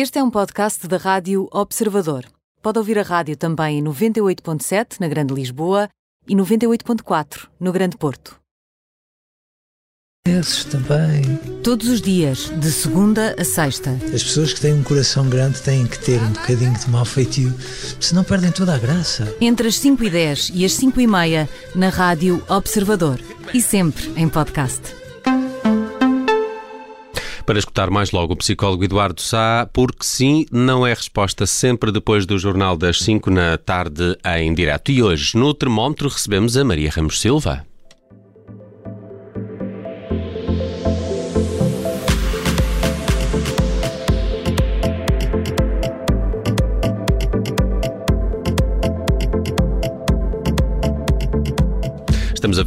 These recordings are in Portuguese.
Este é um podcast da Rádio Observador. Pode ouvir a rádio também em 98.7 na Grande Lisboa e 98.4 no Grande Porto. Esses também. Todos os dias, de segunda a sexta. As pessoas que têm um coração grande têm que ter um bocadinho de mal feitio, senão perdem toda a graça. Entre as 5 e 10 e as 5 e meia, na Rádio Observador. E sempre em podcast. Para escutar mais logo o psicólogo Eduardo Sá, porque sim, não é resposta sempre depois do Jornal das 5 na tarde em direto. E hoje, no termómetro, recebemos a Maria Ramos Silva.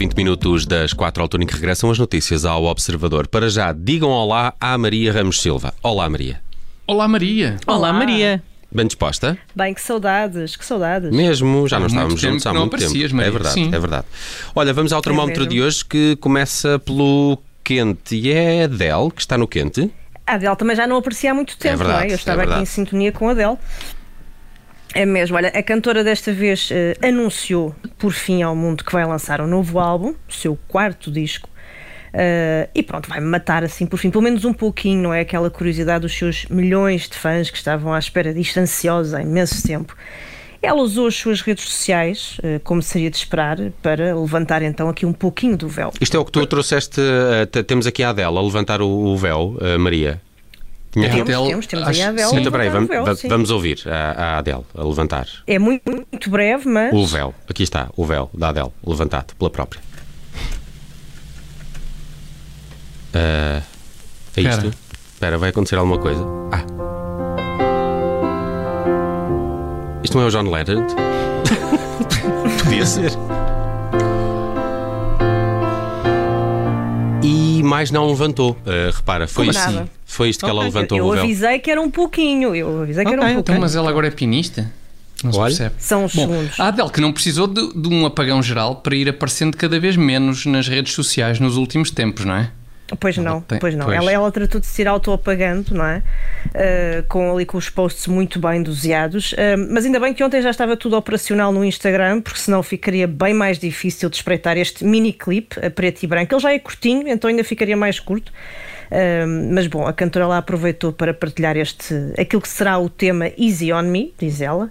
20 minutos das 4 altura em que regressam as notícias ao Observador. Para já, digam olá à Maria Ramos Silva. Olá, Maria. Olá, Maria. Olá, Maria. Bem disposta? Bem, que saudades, que saudades. Mesmo, já não estávamos tempo juntos há muito tempo. Maria. É verdade, Sim. é verdade. Olha, vamos ao termómetro mesmo. de hoje que começa pelo quente. E é a Adele que está no quente. A Adele também já não aparecia há muito tempo, verdade, não é? Eu é estava aqui verdade. em sintonia com a Adele. É mesmo, olha, a cantora desta vez eh, anunciou por fim ao mundo que vai lançar um novo álbum, seu quarto disco. Eh, e pronto, vai-me matar assim por fim, pelo menos um pouquinho, não é? Aquela curiosidade dos seus milhões de fãs que estavam à espera disto ansiosos há imenso tempo. Ela usou as suas redes sociais, eh, como seria de esperar, para levantar então aqui um pouquinho do véu. Isto é o que tu trouxeste. eh, temos aqui a Adele a levantar o, véu, Maria. Tinha É aqui- Temos, Adele, temos, temos acho- aí a Adele. sim. a Então, peraí, levantar o vamos, véu, vamos ouvir a, a Adele a levantar É muito, muito breve, mas. o véu. Aqui está, o véu da Adele, levantado pela própria. Eh, é Espera. isto? Espera, vai acontecer alguma coisa. Ah. Isto não é o John Legend? Podia ser. E mais não levantou. Eh, repara, foi nada. Foi isto que ela Ok, levantou eu o véu. avisei que era um pouquinho. Eu avisei que era um pouquinho. Então, mas ela agora é pianista? Não se Olha. percebe. São os Bom, segundos. a Adele que não precisou de, de um apagão geral para ir aparecendo cada vez menos nas redes sociais nos últimos tempos, não é? Pois não, tem- pois não. pois. Ela, ela tratou de se ir auto-apagando, não é? Uh, com ali com os posts muito bem doseados. Uh, mas ainda bem que ontem já estava tudo operacional no Instagram, porque senão ficaria bem mais difícil de espreitar este mini clipe a preto e branco. Ele já é curtinho, então ainda ficaria mais curto. Mas bom, a cantora lá aproveitou para partilhar este aquilo que será o tema Easy on Me, diz ela,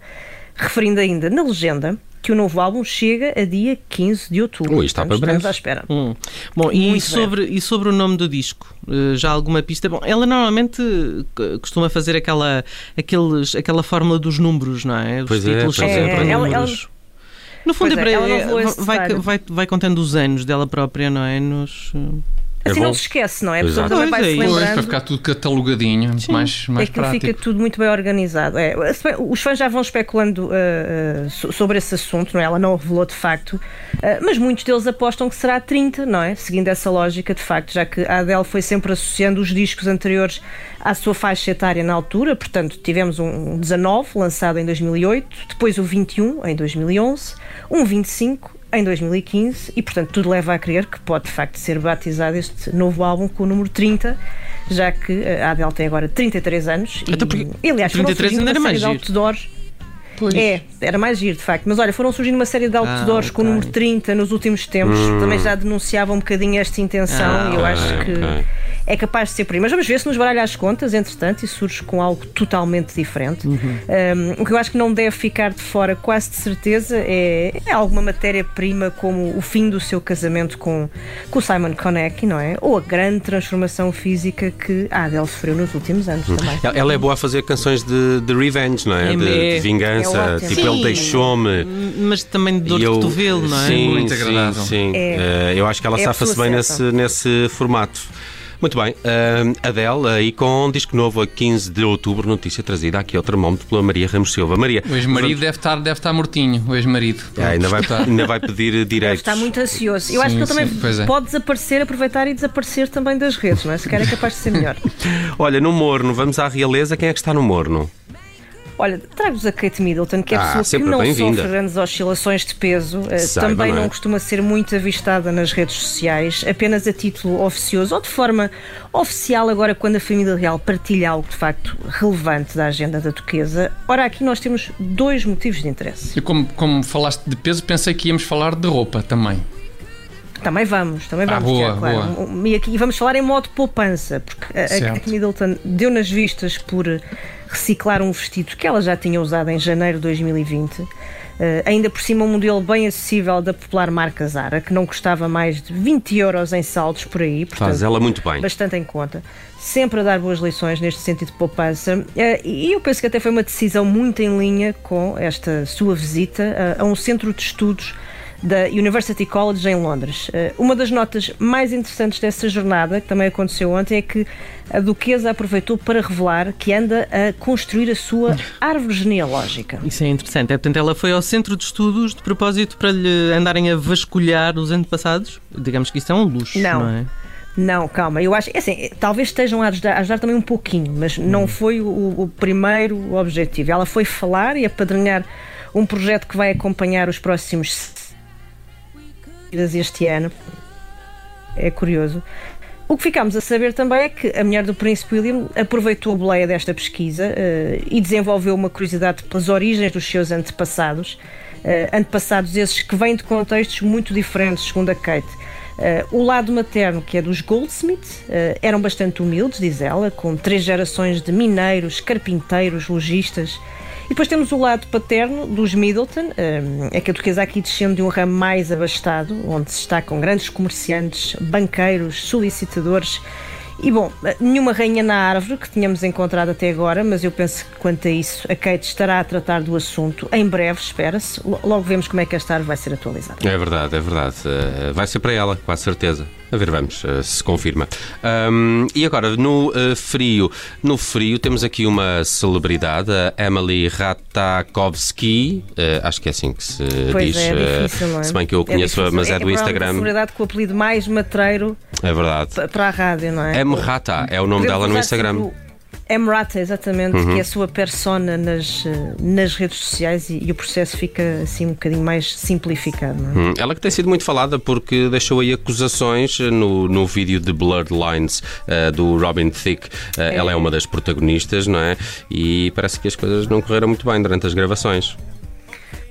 referindo ainda na legenda que o novo álbum chega a dia 15 de outubro. Ui, está para breve. estamos à espera. Hum. Bom, e Muito sobre, e sobre o nome do disco? Eh, já alguma pista? Bom, ela normalmente eh, costuma fazer aquela, aqueles, aquela fórmula dos números, não é? Os Pois é, títulos pois são é, sempre é. Ela- números. No fundo, é, é, para- ela é, vai, vai, vai contando os anos dela própria, não é? Nos, É Assim bom. não se esquece, não é? A pessoa Exato. também Pois vai é se isso. Pois, para lembrando. ficar tudo catalogadinho, é muito mais, mais Aquilo prático. fica tudo muito bem organizado. É, os fãs já vão especulando uh, so- sobre esse assunto, não é? Ela não o revelou de facto, uh, mas muitos deles apostam que será 30, não é? Seguindo essa lógica, de facto, já que a Adele foi sempre associando os discos anteriores à sua faixa etária na altura, portanto, tivemos um 19 lançado em 2008, depois o 21 em 2011, um 25 em 2015 e, portanto, tudo leva a crer que pode de facto ser batizado este novo álbum com o número 30, já que uh, a Adele tem agora 33 anos e, Até porque e, aliás, foram 33 surgindo ainda era uma mais série de giro. outdoors. Pois. É, era mais giro, de facto. Mas olha, foram surgindo uma série de outdoors Ah, com o número 30 nos últimos tempos. Também já denunciavam um bocadinho esta intenção Ah, e eu ok, acho que ok. É capaz de ser por aí. Mas vamos ver se nos baralha as contas, entretanto, e surge com algo totalmente diferente. Uhum. Um, o que eu acho que não deve ficar de fora, quase de certeza, é, é alguma matéria-prima como o fim do seu casamento com, com o Simon Konecki, não é? Ou a grande transformação física que a Adele sofreu nos últimos anos também. Ela- é boa a fazer canções de, de revenge, não é? É, De, de vingança. É tipo, Sim. ele deixou-me. mas também de dor de eu- cotovelo, não é? Sim, Muito sim, agradável. sim. É. Eh, eu acho que ela É safa-se bem nesse, nesse formato. Muito bem, eh, Adele, aí com um disco novo a 15 de outubro, notícia trazida aqui ao termómetro pela Maria Ramos Silva. Maria, O ex-marido deve estar, deve estar mortinho, o ex-marido. Ah, ainda, vai, Está. ainda vai pedir direitos. estar muito ansioso. Eu acho Sim, que ele também é. pode desaparecer, aproveitar e desaparecer também das redes, não é? Se calhar é capaz de ser melhor. Olha, no Morno, vamos à realeza. Quem é que está no Morno? Olha, trago-vos a Kate Middleton, que é a Ah, pessoa que não sofre grandes oscilações de peso, eh, Saiba, também não não, é? costuma ser muito avistada nas redes sociais, apenas a título oficioso ou de forma oficial, agora quando a família real partilha algo de facto relevante da agenda da duquesa. Ora, aqui nós temos dois motivos de interesse. E como, como falaste de peso, pensei que íamos falar de roupa também. Também vamos, também Ah, vamos, boa, Tiago, claro. boa. E aqui vamos falar em modo poupança, porque a- a Certo. Kate Middleton deu nas vistas por reciclar um vestido que ela já tinha usado em janeiro de 2020. eh, ainda por cima um modelo bem acessível da popular marca Zara, que não custava mais de 20 euros em saldos por aí. Faz portanto, ela muito bem. bastante em conta. Sempre a dar boas lições neste sentido de poupança. Eh, E eu penso que até foi uma decisão muito em linha com esta sua visita a um centro de estudos da University College em Londres. Eh, Uma das notas mais interessantes dessa jornada, que também aconteceu ontem, é que a Duquesa aproveitou para revelar que anda a construir a sua árvore genealógica. Isso é interessante. É, portanto, ela foi ao centro de estudos de propósito para lhe andarem a vasculhar os antepassados. Digamos que isso é um luxo, Não. não, é? Não, calma, eu acho, é assim, talvez estejam a ajudar, a ajudar também um pouquinho, mas não foi o, o primeiro objetivo. Ela foi falar e apadrinhar um projeto que vai acompanhar os próximos este ano. É curioso. O que ficámos a saber também é que a mulher do Príncipe William aproveitou a boleia desta pesquisa eh, e desenvolveu uma curiosidade pelas origens dos seus antepassados, eh, antepassados esses que vêm de contextos muito diferentes, segundo a Kate. Eh, o lado materno, que é dos Goldsmith, eram bastante humildes, diz ela, com três gerações de mineiros, carpinteiros, lojistas. E depois temos o lado paterno dos Middleton, eh, é que a duquesa aqui descende de um ramo mais abastado, onde se destacam grandes comerciantes, banqueiros, solicitadores. E bom, nenhuma rainha na árvore que tínhamos encontrado até agora, mas eu penso que quanto a isso, a Kate estará a tratar do assunto em breve, espera-se. Lo- Logo vemos como é que esta árvore vai ser atualizada. É verdade, é verdade. Eh, vai ser para ela, com a certeza. A ver, vamos, eh, se confirma. Ahm, e agora, no eh, frio, no frio temos aqui uma celebridade, a Emily Ratajkowski, eh, acho que é assim que se Pois diz, é, é difícil, não é? se bem que eu É conheço, difícil. mas é, do provavelmente Instagram, a celebridade com o apelido mais matreiro é verdade. pa- para a rádio, não é? Emrata é o nome Podemos dela no Instagram. Uhum. Emrata, exatamente, que é a sua persona nas, eh, nas redes sociais e, e o processo fica assim um bocadinho mais simplificado. É? Hum, Ela que tem sido muito falada porque deixou aí acusações no, no vídeo de Blurred Lines eh, do Robin Thicke. Eh, Ela é uma das protagonistas, não é? E parece que as coisas não correram muito bem durante as gravações.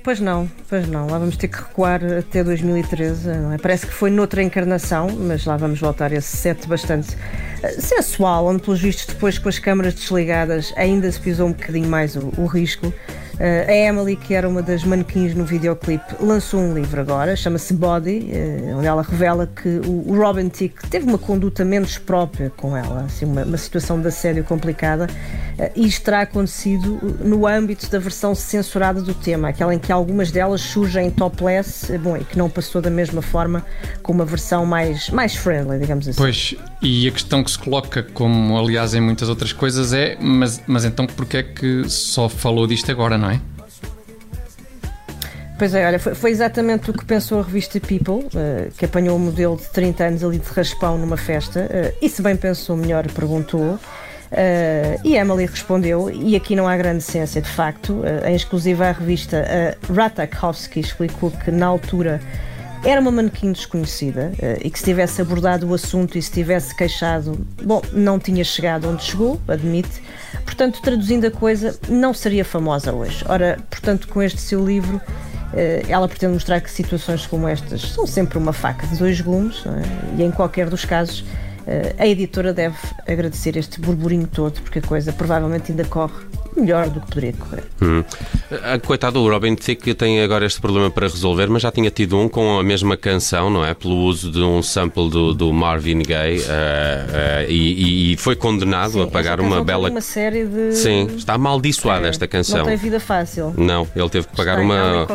Pois não, pois não. Lá vamos ter que recuar até 2013, não é? Parece que foi noutra encarnação, mas lá vamos voltar a esse set bastante eh, sensual, onde, pelos vistos, depois com as câmaras desligadas, ainda se pisou um bocadinho mais o, o risco. Eh, a Emily, que era uma das manequins no videoclipe, lançou um livro agora, chama-se Body, eh, onde ela revela que o, o Robin Thicke teve uma conduta menos própria com ela, assim, uma, uma situação de assédio complicada, isto terá acontecido no âmbito da versão censurada do tema, aquela em que algumas delas surgem topless, bom, e que não passou da mesma forma com uma versão mais, mais friendly, digamos assim. Pois, e a questão que se coloca, como aliás em muitas outras coisas, é: mas, mas então porquê é que só falou disto agora, não é? Pois é, olha, foi, foi exatamente o que pensou a revista People, eh, que apanhou um modelo de 30 anos ali de raspão numa festa, eh, e se bem pensou melhor, perguntou. Eh, e Emily respondeu, e aqui não há grande ciência de facto. eh, em exclusiva à revista, a Ratajkowski explicou que na altura era uma manequim desconhecida eh, e que se tivesse abordado o assunto e se tivesse queixado, bom, não tinha chegado onde chegou, admite. Portanto, traduzindo a coisa, não seria famosa hoje. Ora, portanto, com este seu livro, eh, ela pretende mostrar que situações como estas são sempre uma faca de dois gumes é? e em qualquer dos casos eh, a editora deve agradecer este burburinho todo porque a coisa provavelmente ainda corre melhor do que poderia correr. Hum. Coitado, o Robin Thicke tem agora este problema para resolver, mas já tinha tido um com a mesma canção, não é? Pelo uso de um sample do, do Marvin Gaye ah, ah, e, e foi condenado Sim, a pagar uma bela. uma série de Sim, está amaldiçoada É, esta canção. Não tem vida fácil. Não, ele teve que pagar Está uma,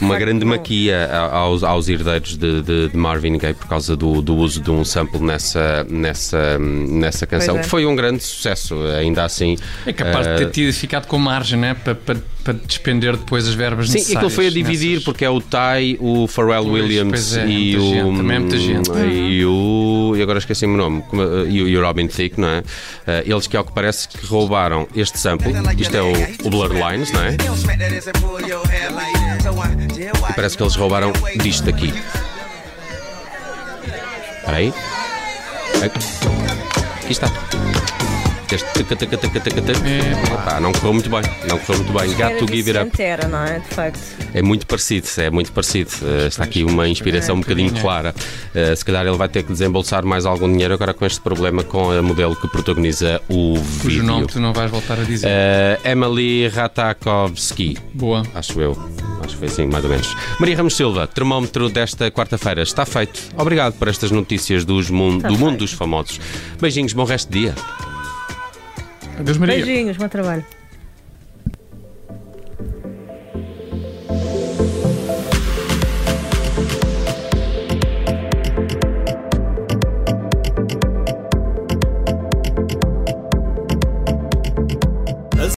uma grande não. maquia aos, aos herdeiros de, de- de Marvin Gaye por causa do, do uso de um sample nessa, nessa, nessa canção, é. que foi um grande sucesso, ainda assim. É capaz ah, de ter tido ficado com margem, né? Para, para, para despender depois as verbas Sim, necessárias. aquilo foi a dividir, nessas- porque é o Ty, o Pharrell Pois, Williams pois é, e o. gente, também é muita gente. E o. E agora esqueci-me o nome. E o, e o Robin Thicke, não é? Eh, eles que, ao que parece, que roubaram este sample. Isto é o, o Blurred Lines, não é? E parece que eles roubaram disto daqui. Espera aí. Aqui está. Este taca, taca, taca, taca, taca. Epá, não correu muito bem. Não correu muito bem. Got Era to give it up. Era, não é? De facto. É muito parecido, é muito parecido. Eh, está aqui uma inspiração um bocadinho clara. Eh, se calhar ele vai ter que desembolsar mais algum dinheiro agora com este problema com a modelo que protagoniza o Cujo vídeo. nome tu não vais voltar a dizer. Eh, Emily Ratakovsky. Boa. Acho eu. Acho que foi assim, mais ou menos. Maria Ramos Silva, termómetro desta quarta-feira está feito. Obrigado por estas notícias dos mun- do mundo dos famosos. Beijinhos, bom resto de dia. Adeus, Maria. Beijinhos, bom trabalho.